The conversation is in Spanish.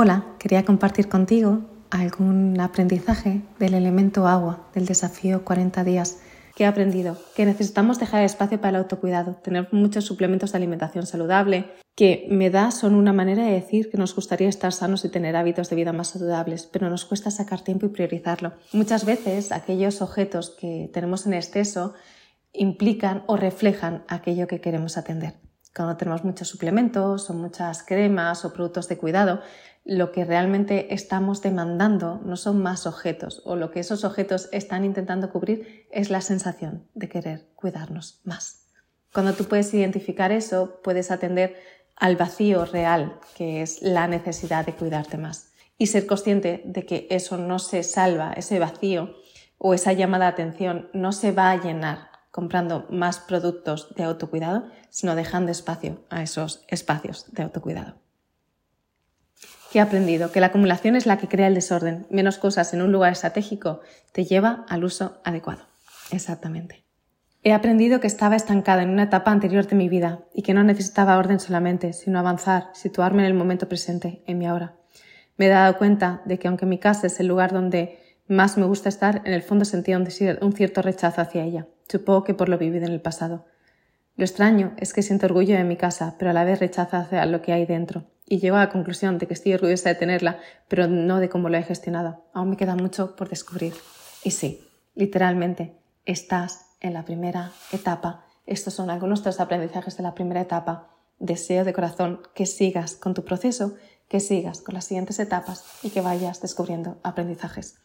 Hola, quería compartir contigo algún aprendizaje del elemento agua, del desafío 40 días que he aprendido, que necesitamos dejar espacio para el autocuidado, tener muchos suplementos de alimentación saludable, que me da son una manera de decir que nos gustaría estar sanos y tener hábitos de vida más saludables, pero nos cuesta sacar tiempo y priorizarlo. Muchas veces aquellos objetos que tenemos en exceso implican o reflejan aquello que queremos atender cuando tenemos muchos suplementos o muchas cremas o productos de cuidado, lo que realmente estamos demandando no son más objetos o lo que esos objetos están intentando cubrir es la sensación de querer cuidarnos más. Cuando tú puedes identificar eso, puedes atender al vacío real, que es la necesidad de cuidarte más. Y ser consciente de que eso no se salva, ese vacío o esa llamada de atención no se va a llenar comprando más productos de autocuidado, sino dejando espacio a esos espacios de autocuidado. ¿Qué he aprendido? Que la acumulación es la que crea el desorden. Menos cosas en un lugar estratégico te lleva al uso adecuado. Exactamente. He aprendido que estaba estancada en una etapa anterior de mi vida y que no necesitaba orden solamente, sino avanzar, situarme en el momento presente, en mi ahora. Me he dado cuenta de que aunque mi casa es el lugar donde más me gusta estar, en el fondo sentía un cierto rechazo hacia ella. Supongo que por lo vivido en el pasado. Lo extraño es que siento orgullo de mi casa, pero a la vez rechazo hacia lo que hay dentro. Y llego a la conclusión de que estoy orgullosa de tenerla, pero no de cómo lo he gestionado. Aún me queda mucho por descubrir. Y sí, literalmente, estás en la primera etapa. Estos son algunos de los aprendizajes de la primera etapa. Deseo de corazón que sigas con tu proceso, que sigas con las siguientes etapas y que vayas descubriendo aprendizajes.